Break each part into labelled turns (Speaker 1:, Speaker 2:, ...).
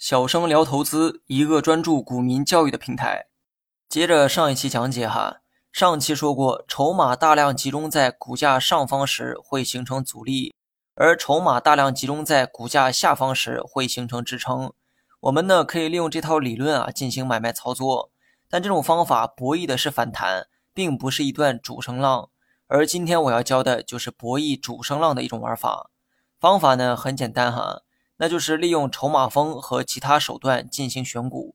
Speaker 1: 小生聊投资，一个专注股民教育的平台。接着上一期讲解哈，上期说过，筹码大量集中在股价上方时会形成阻力，而筹码大量集中在股价下方时会形成支撑。我们呢可以利用这套理论啊进行买卖操作，但这种方法博弈的是反弹，并不是一段主升浪。而今天我要教的就是博弈主升浪的一种玩法。方法呢很简单哈。那就是利用筹码峰和其他手段进行选股。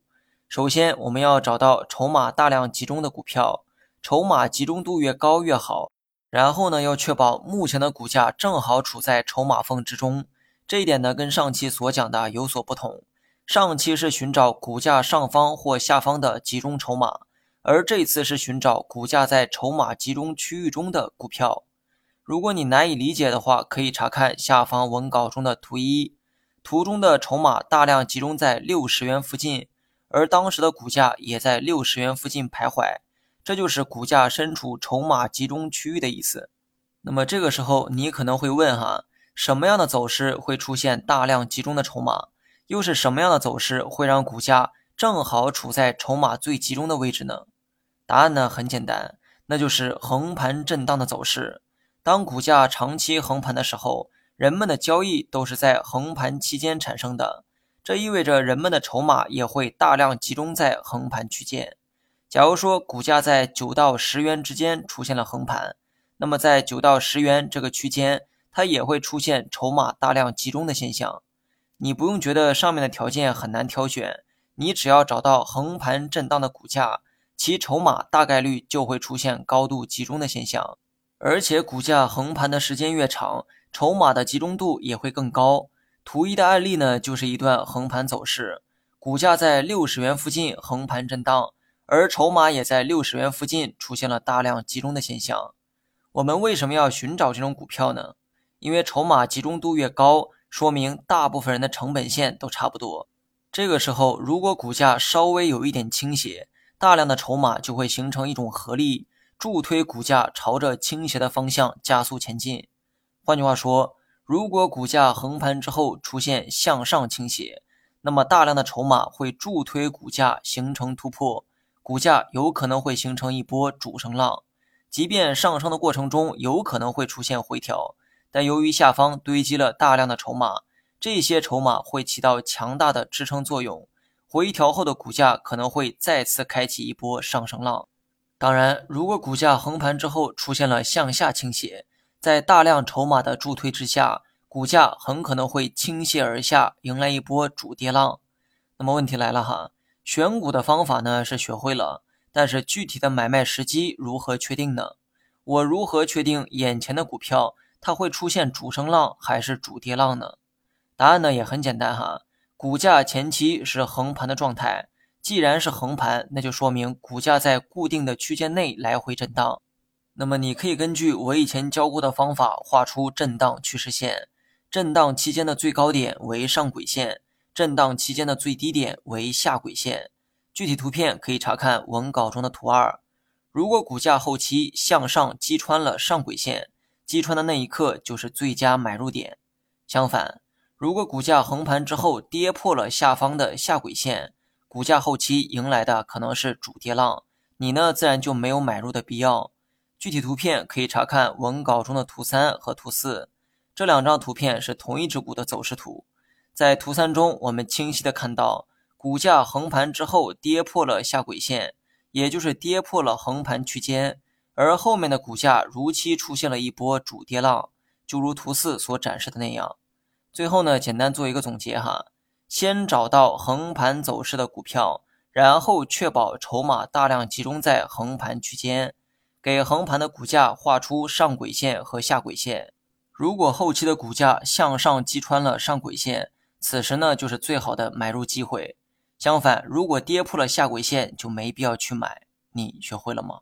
Speaker 1: 首先，我们要找到筹码大量集中的股票，筹码集中度越高越好。然后呢，要确保目前的股价正好处在筹码峰之中。这一点呢，跟上期所讲的有所不同。上期是寻找股价上方或下方的集中筹码，而这次是寻找股价在筹码集中区域中的股票。如果你难以理解的话，可以查看下方文稿中的图一。图中的筹码大量集中在六十元附近，而当时的股价也在六十元附近徘徊，这就是股价身处筹码集中区域的意思。那么这个时候你可能会问哈，什么样的走势会出现大量集中的筹码？又是什么样的走势会让股价正好处在筹码最集中的位置呢？答案呢很简单，那就是横盘震荡的走势。当股价长期横盘的时候。人们的交易都是在横盘期间产生的，这意味着人们的筹码也会大量集中在横盘区间。假如说股价在九到十元之间出现了横盘，那么在九到十元这个区间，它也会出现筹码大量集中的现象。你不用觉得上面的条件很难挑选，你只要找到横盘震荡的股价，其筹码大概率就会出现高度集中的现象，而且股价横盘的时间越长。筹码的集中度也会更高。图一的案例呢，就是一段横盘走势，股价在六十元附近横盘震荡，而筹码也在六十元附近出现了大量集中的现象。我们为什么要寻找这种股票呢？因为筹码集中度越高，说明大部分人的成本线都差不多。这个时候，如果股价稍微有一点倾斜，大量的筹码就会形成一种合力，助推股价朝着倾斜的方向加速前进。换句话说，如果股价横盘之后出现向上倾斜，那么大量的筹码会助推股价形成突破，股价有可能会形成一波主升浪。即便上升的过程中有可能会出现回调，但由于下方堆积了大量的筹码，这些筹码会起到强大的支撑作用，回调后的股价可能会再次开启一波上升浪。当然，如果股价横盘之后出现了向下倾斜，在大量筹码的助推之下，股价很可能会倾泻而下，迎来一波主跌浪。那么问题来了哈，选股的方法呢是学会了，但是具体的买卖时机如何确定呢？我如何确定眼前的股票它会出现主升浪还是主跌浪呢？答案呢也很简单哈，股价前期是横盘的状态，既然是横盘，那就说明股价在固定的区间内来回震荡。那么你可以根据我以前教过的方法画出震荡趋势线，震荡期间的最高点为上轨线，震荡期间的最低点为下轨线。具体图片可以查看文稿中的图二。如果股价后期向上击穿了上轨线，击穿的那一刻就是最佳买入点。相反，如果股价横盘之后跌破了下方的下轨线，股价后期迎来的可能是主跌浪，你呢自然就没有买入的必要。具体图片可以查看文稿中的图三和图四，这两张图片是同一只股的走势图。在图三中，我们清晰的看到股价横盘之后跌破了下轨线，也就是跌破了横盘区间，而后面的股价如期出现了一波主跌浪，就如图四所展示的那样。最后呢，简单做一个总结哈，先找到横盘走势的股票，然后确保筹码大量集中在横盘区间。给横盘的股价画出上轨线和下轨线。如果后期的股价向上击穿了上轨线，此时呢就是最好的买入机会。相反，如果跌破了下轨线，就没必要去买。你学会了吗？